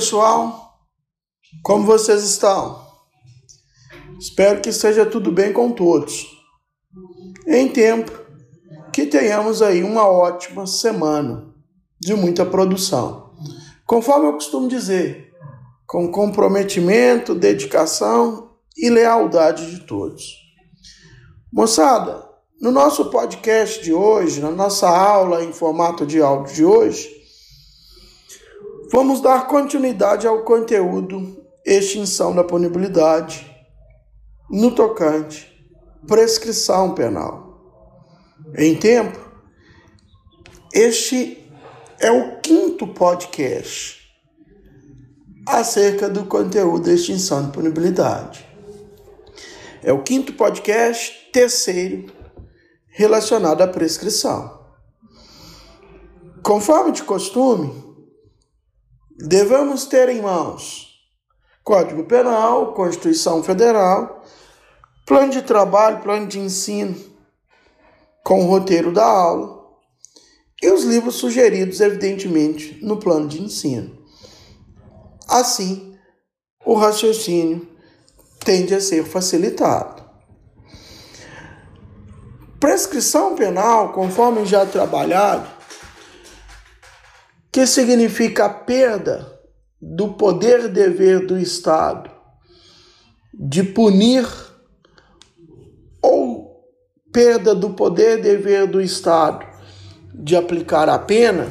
pessoal, como vocês estão? Espero que esteja tudo bem com todos. Em tempo que tenhamos aí uma ótima semana de muita produção. Conforme eu costumo dizer, com comprometimento, dedicação e lealdade de todos. Moçada, no nosso podcast de hoje, na nossa aula em formato de áudio de hoje, Vamos dar continuidade ao conteúdo extinção da punibilidade no tocante prescrição penal. Em tempo, este é o quinto podcast acerca do conteúdo extinção de punibilidade. É o quinto podcast, terceiro, relacionado à prescrição. Conforme de costume, devemos ter em mãos Código Penal, Constituição Federal, plano de trabalho, plano de ensino, com o roteiro da aula e os livros sugeridos, evidentemente, no plano de ensino. Assim, o raciocínio tende a ser facilitado. Prescrição penal, conforme já trabalhado, que significa a perda do poder-dever do Estado de punir ou perda do poder-dever do Estado de aplicar a pena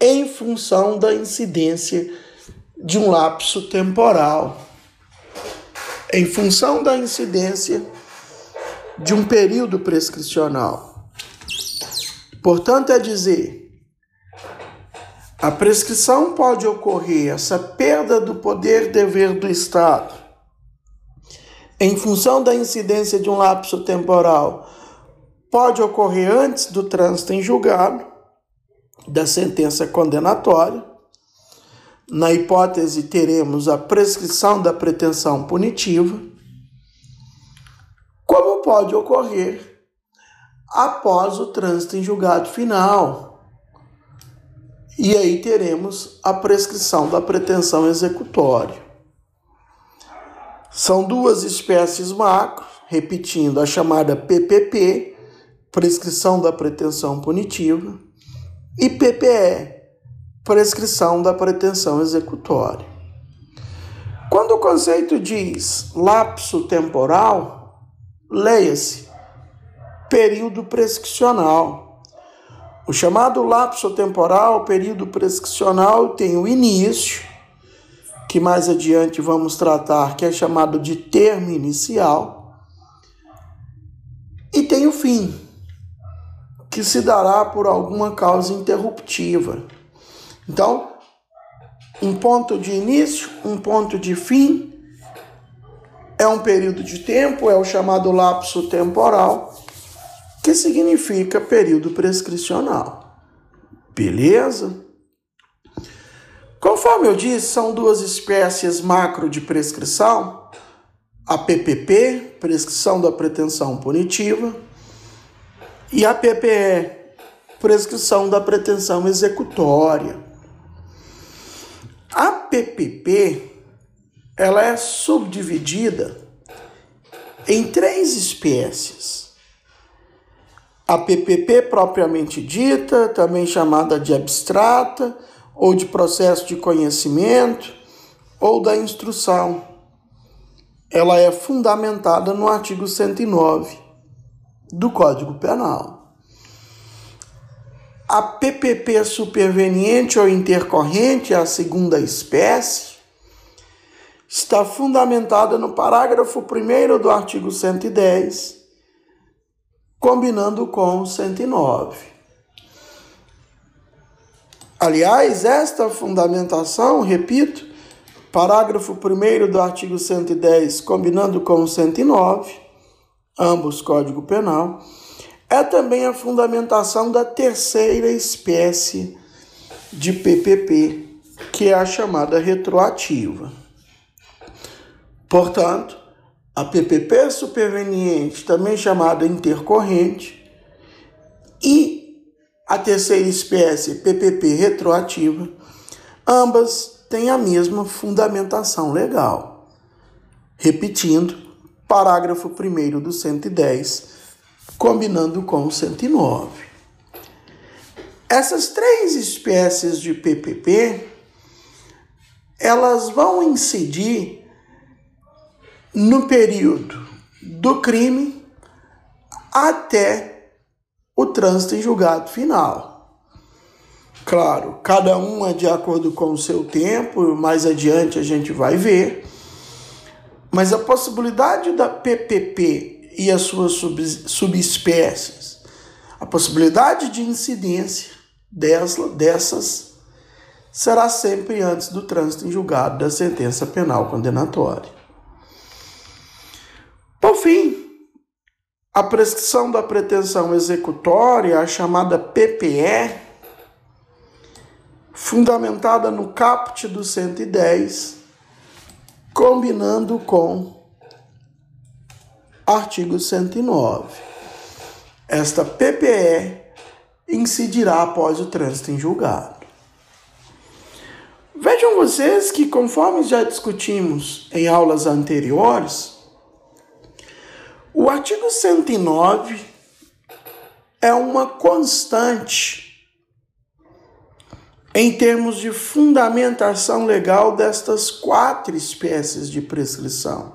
em função da incidência de um lapso temporal, em função da incidência de um período prescricional. Portanto, é dizer, a prescrição pode ocorrer, essa perda do poder-dever do Estado, em função da incidência de um lapso temporal, pode ocorrer antes do trânsito em julgado, da sentença condenatória. Na hipótese, teremos a prescrição da pretensão punitiva, como pode ocorrer após o trânsito em julgado final e aí teremos a prescrição da pretensão executória. São duas espécies macro, repetindo a chamada PPP, prescrição da pretensão punitiva, e PPE, prescrição da pretensão executória. Quando o conceito diz lapso temporal, leia-se período prescricional o chamado lapso temporal, período prescricional, tem o início, que mais adiante vamos tratar, que é chamado de termo inicial, e tem o fim, que se dará por alguma causa interruptiva. Então, um ponto de início, um ponto de fim, é um período de tempo, é o chamado lapso temporal que significa período prescricional. Beleza? Conforme eu disse, são duas espécies macro de prescrição: a PPP, prescrição da pretensão punitiva, e a PPE, prescrição da pretensão executória. A PPP ela é subdividida em três espécies a PPP propriamente dita, também chamada de abstrata, ou de processo de conhecimento, ou da instrução. Ela é fundamentada no artigo 109 do Código Penal. A PPP superveniente ou intercorrente, a segunda espécie, está fundamentada no parágrafo 1 do artigo 110 combinando com 109. Aliás, esta fundamentação, repito, parágrafo 1 do artigo 110, combinando com 109, ambos Código Penal, é também a fundamentação da terceira espécie de PPP, que é a chamada retroativa. Portanto, a PPP superveniente, também chamada intercorrente, e a terceira espécie, PPP retroativa, ambas têm a mesma fundamentação legal. Repetindo, parágrafo 1 do 110, combinando com o 109. Essas três espécies de PPP, elas vão incidir no período do crime até o trânsito em julgado final. Claro, cada uma de acordo com o seu tempo, mais adiante a gente vai ver. Mas a possibilidade da PPP e as suas subespécies, a possibilidade de incidência dessas será sempre antes do trânsito em julgado da sentença penal condenatória. Por fim, a prescrição da pretensão executória, a chamada PPE, fundamentada no caput do 110, combinando com artigo 109. Esta PPE incidirá após o trânsito em julgado. Vejam vocês que, conforme já discutimos em aulas anteriores, o artigo 109 é uma constante em termos de fundamentação legal destas quatro espécies de prescrição.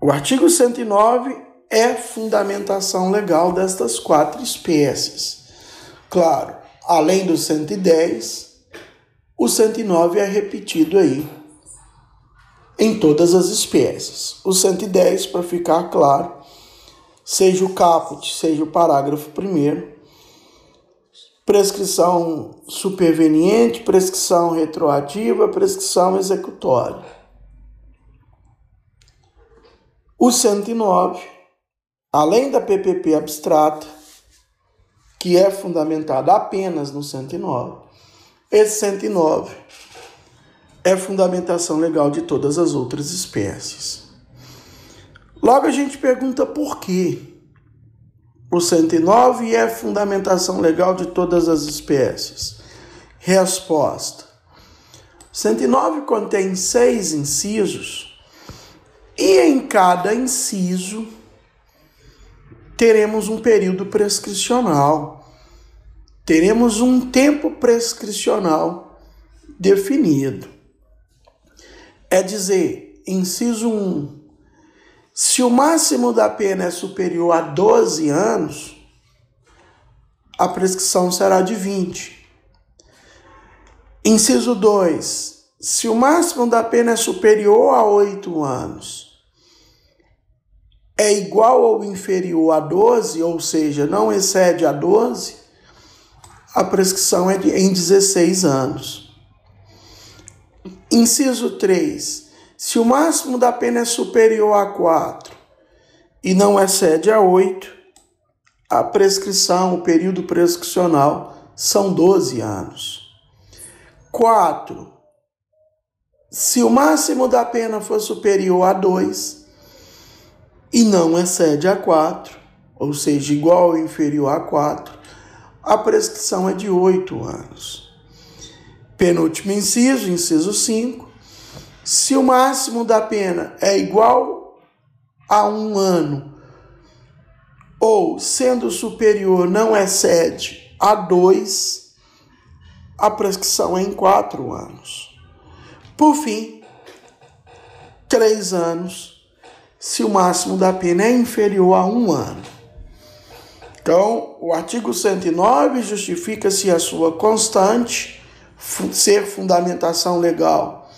O artigo 109 é fundamentação legal destas quatro espécies. Claro, além do 110, o 109 é repetido aí em todas as espécies. O 110, para ficar claro, seja o caput, seja o parágrafo primeiro, prescrição superveniente, prescrição retroativa, prescrição executória. O 109, além da PPP abstrata, que é fundamentada apenas no 109, esse 109 é fundamentação legal de todas as outras espécies. Logo a gente pergunta por quê. O 109 é fundamentação legal de todas as espécies. Resposta: 109 contém seis incisos e em cada inciso teremos um período prescricional, teremos um tempo prescricional definido. É dizer, inciso 1, se o máximo da pena é superior a 12 anos, a prescrição será de 20. Inciso 2, se o máximo da pena é superior a 8 anos, é igual ou inferior a 12, ou seja, não excede a 12, a prescrição é de, em 16 anos. Inciso 3. Se o máximo da pena é superior a 4 e não excede a 8, a prescrição, o período prescricional são 12 anos. 4. Se o máximo da pena for superior a 2 e não excede a 4, ou seja, igual ou inferior a 4, a prescrição é de 8 anos. Penúltimo inciso, inciso 5. Se o máximo da pena é igual a um ano, ou sendo superior não excede a dois, a prescrição é em quatro anos. Por fim, três anos, se o máximo da pena é inferior a um ano. Então, o artigo 109 justifica-se a sua constante ser fundamentação legal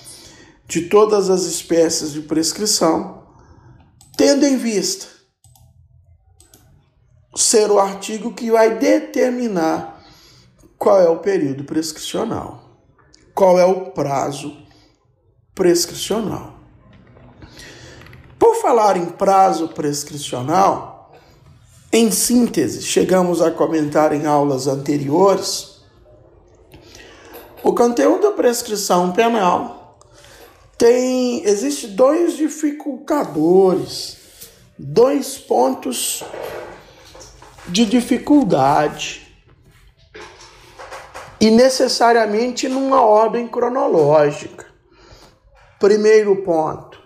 de todas as espécies de prescrição, tendo em vista ser o artigo que vai determinar qual é o período prescricional, qual é o prazo prescricional. Por falar em prazo prescricional, em síntese, chegamos a comentar em aulas anteriores o conteúdo da prescrição penal tem existe dois dificultadores, dois pontos de dificuldade e necessariamente numa ordem cronológica. Primeiro ponto: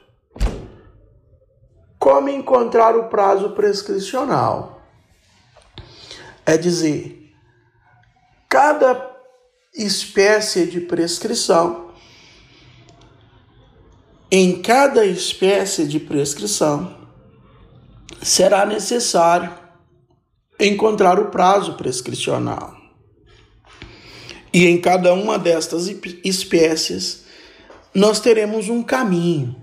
como encontrar o prazo prescricional? É dizer, cada espécie de prescrição, em cada espécie de prescrição, será necessário encontrar o prazo prescricional. E em cada uma destas espécies, nós teremos um caminho,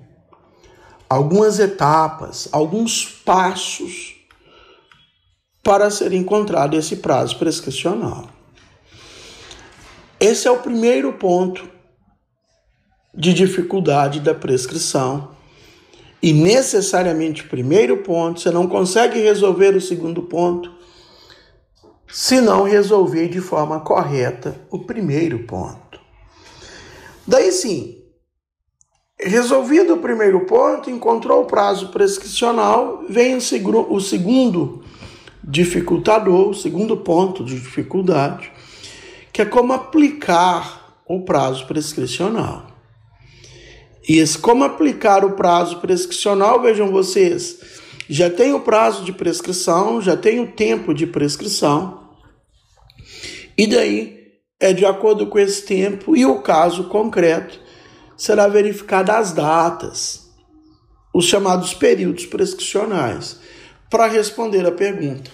algumas etapas, alguns passos para ser encontrado esse prazo prescricional. Esse é o primeiro ponto de dificuldade da prescrição. E necessariamente o primeiro ponto, você não consegue resolver o segundo ponto se não resolver de forma correta o primeiro ponto. Daí sim, resolvido o primeiro ponto, encontrou o prazo prescricional, vem o segundo dificultador, o segundo ponto de dificuldade, que é como aplicar o prazo prescricional. E esse como aplicar o prazo prescricional, vejam vocês, já tem o prazo de prescrição, já tem o tempo de prescrição, e daí é de acordo com esse tempo e o caso concreto será verificada as datas, os chamados períodos prescricionais, para responder a pergunta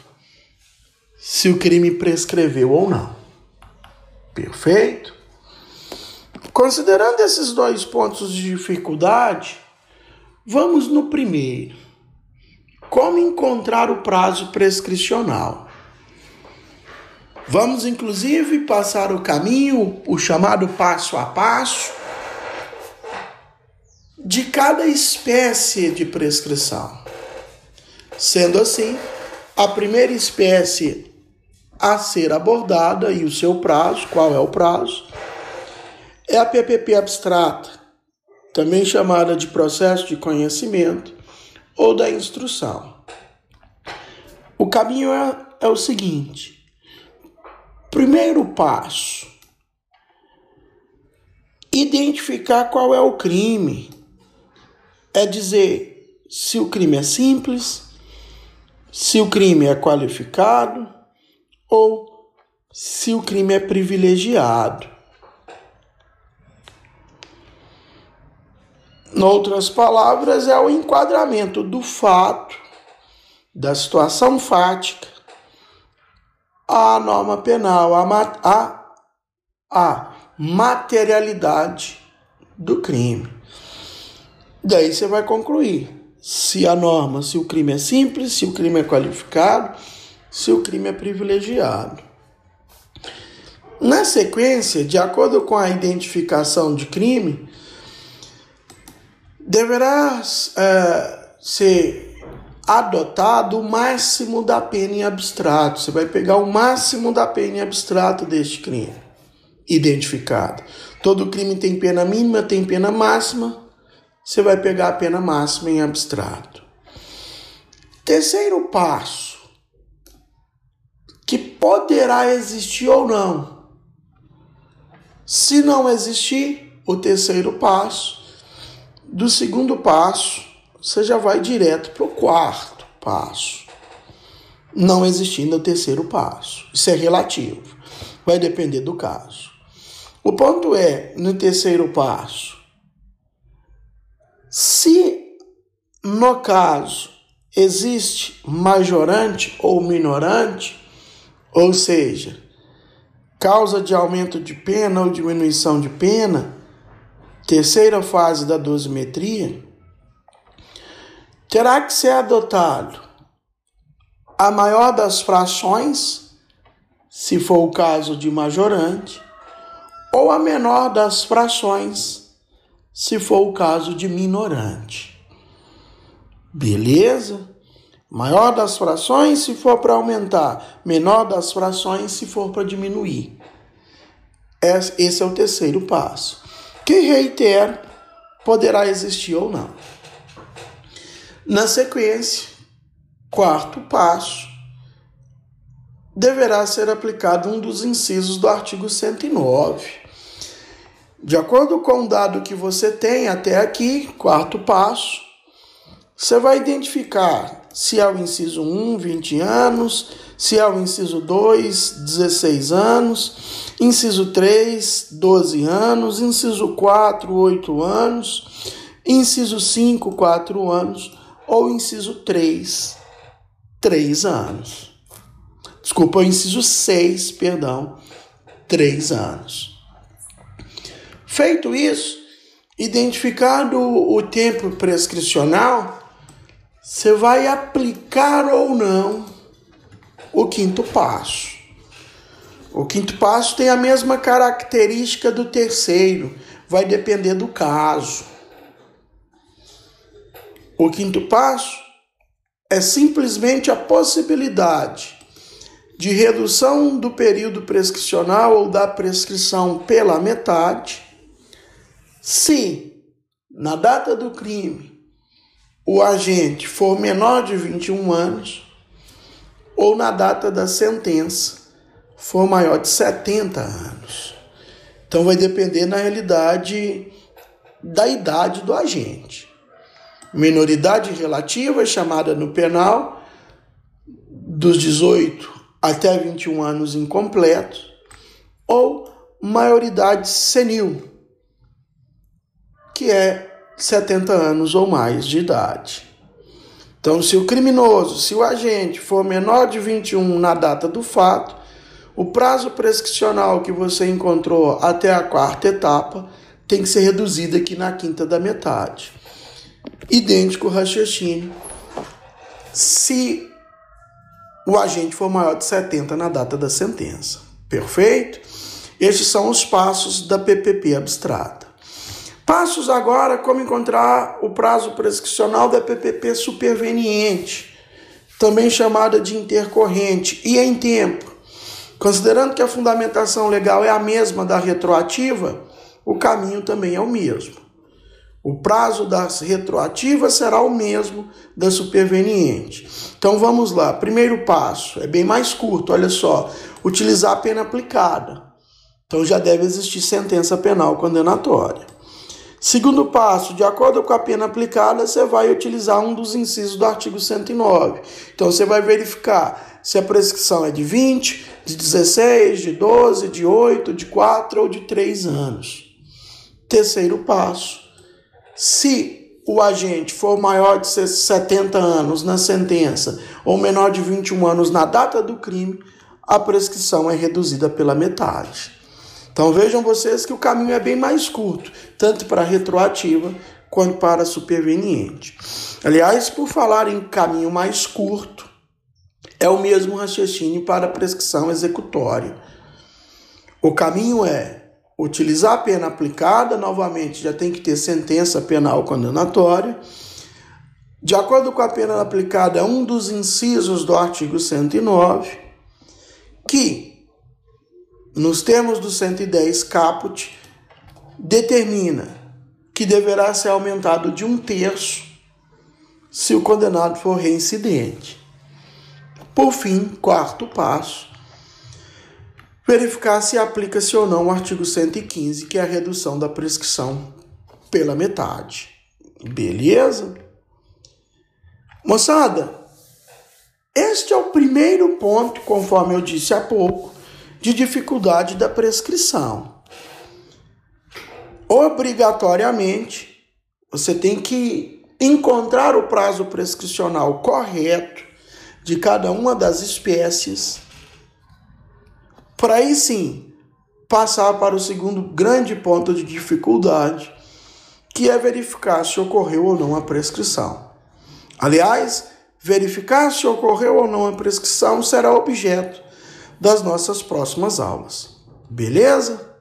se o crime prescreveu ou não. Perfeito? Considerando esses dois pontos de dificuldade, vamos no primeiro. Como encontrar o prazo prescricional? Vamos inclusive passar o caminho, o chamado passo a passo, de cada espécie de prescrição. Sendo assim, a primeira espécie a ser abordada e o seu prazo, qual é o prazo, é a PPP abstrata, também chamada de processo de conhecimento ou da instrução. O caminho é, é o seguinte: primeiro passo, identificar qual é o crime. É dizer se o crime é simples, se o crime é qualificado ou se o crime é privilegiado. Em outras palavras, é o enquadramento do fato, da situação fática, à norma penal, a, a, a materialidade do crime. Daí você vai concluir se a norma, se o crime é simples, se o crime é qualificado, se o crime é privilegiado. Na sequência, de acordo com a identificação de crime, deverá é, ser adotado o máximo da pena em abstrato. Você vai pegar o máximo da pena em abstrato deste crime identificado. Todo crime tem pena mínima, tem pena máxima. Você vai pegar a pena máxima em abstrato. Terceiro passo que poderá existir ou não. Se não existir, o terceiro passo, do segundo passo, você já vai direto para o quarto passo. Não existindo o terceiro passo. Isso é relativo. Vai depender do caso. O ponto é, no terceiro passo, se no caso existe majorante ou minorante, ou seja, causa de aumento de pena ou diminuição de pena, terceira fase da dosimetria, terá que ser adotado a maior das frações, se for o caso de majorante, ou a menor das frações, se for o caso de minorante. Beleza? Maior das frações se for para aumentar, menor das frações se for para diminuir. Esse é o terceiro passo. Que reitero, poderá existir ou não. Na sequência, quarto passo, deverá ser aplicado um dos incisos do artigo 109. De acordo com o dado que você tem até aqui, quarto passo, você vai identificar se é o inciso 1, 20 anos, se é o inciso 2, 16 anos, inciso 3, 12 anos, inciso 4, 8 anos, inciso 5, 4 anos, ou inciso 3, 3 anos. Desculpa, inciso 6, perdão, 3 anos. Feito isso, identificado o tempo prescricional, você vai aplicar ou não o quinto passo. O quinto passo tem a mesma característica do terceiro, vai depender do caso. O quinto passo é simplesmente a possibilidade de redução do período prescricional ou da prescrição pela metade, se na data do crime o agente for menor de 21 anos ou na data da sentença for maior de 70 anos. Então vai depender na realidade da idade do agente. Minoridade relativa chamada no penal dos 18 até 21 anos incompleto ou maioridade senil, que é 70 anos ou mais de idade. Então, se o criminoso, se o agente for menor de 21 na data do fato, o prazo prescricional que você encontrou até a quarta etapa tem que ser reduzido aqui na quinta da metade. Idêntico raciocínio se o agente for maior de 70 na data da sentença. Perfeito? Estes são os passos da PPP abstrata. Passos agora como encontrar o prazo prescricional da PPP superveniente, também chamada de intercorrente, e em tempo. Considerando que a fundamentação legal é a mesma da retroativa, o caminho também é o mesmo. O prazo das retroativas será o mesmo da superveniente. Então vamos lá. Primeiro passo, é bem mais curto, olha só. Utilizar a pena aplicada. Então já deve existir sentença penal condenatória. Segundo passo, de acordo com a pena aplicada, você vai utilizar um dos incisos do artigo 109. Então você vai verificar se a prescrição é de 20, de 16, de 12, de 8, de 4 ou de 3 anos. Terceiro passo, se o agente for maior de 70 anos na sentença ou menor de 21 anos na data do crime, a prescrição é reduzida pela metade. Então vejam vocês que o caminho é bem mais curto, tanto para retroativa quanto para superveniente. Aliás, por falar em caminho mais curto, é o mesmo raciocínio para a prescrição executória. O caminho é utilizar a pena aplicada, novamente já tem que ter sentença penal condenatória. De acordo com a pena aplicada, é um dos incisos do artigo 109, que nos termos do 110 caput, determina que deverá ser aumentado de um terço se o condenado for reincidente. Por fim, quarto passo, verificar se aplica-se ou não o artigo 115, que é a redução da prescrição pela metade. Beleza? Moçada, este é o primeiro ponto, conforme eu disse há pouco, de dificuldade da prescrição. Obrigatoriamente, você tem que encontrar o prazo prescricional correto de cada uma das espécies, para aí sim passar para o segundo grande ponto de dificuldade, que é verificar se ocorreu ou não a prescrição. Aliás, verificar se ocorreu ou não a prescrição será objeto das nossas próximas aulas. Beleza?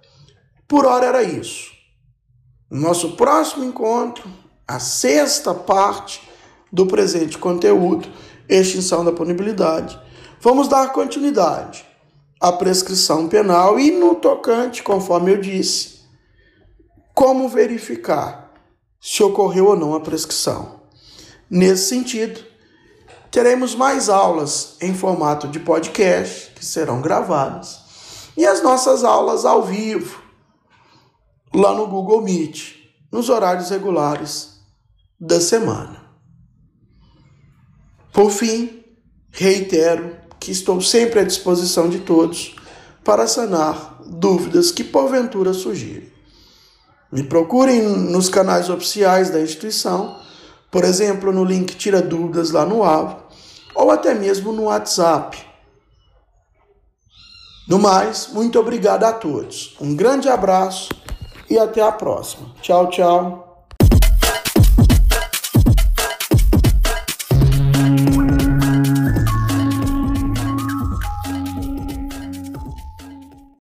Por hora era isso. Nosso próximo encontro, a sexta parte do presente conteúdo, extinção da punibilidade. Vamos dar continuidade à prescrição penal e no tocante, conforme eu disse, como verificar se ocorreu ou não a prescrição. Nesse sentido, Teremos mais aulas em formato de podcast, que serão gravadas, e as nossas aulas ao vivo, lá no Google Meet, nos horários regulares da semana. Por fim, reitero que estou sempre à disposição de todos para sanar dúvidas que porventura surgirem. Me procurem nos canais oficiais da instituição, por exemplo, no link Tira Dúvidas lá no AVO, ou até mesmo no WhatsApp. No mais, muito obrigado a todos. Um grande abraço e até a próxima. Tchau, tchau.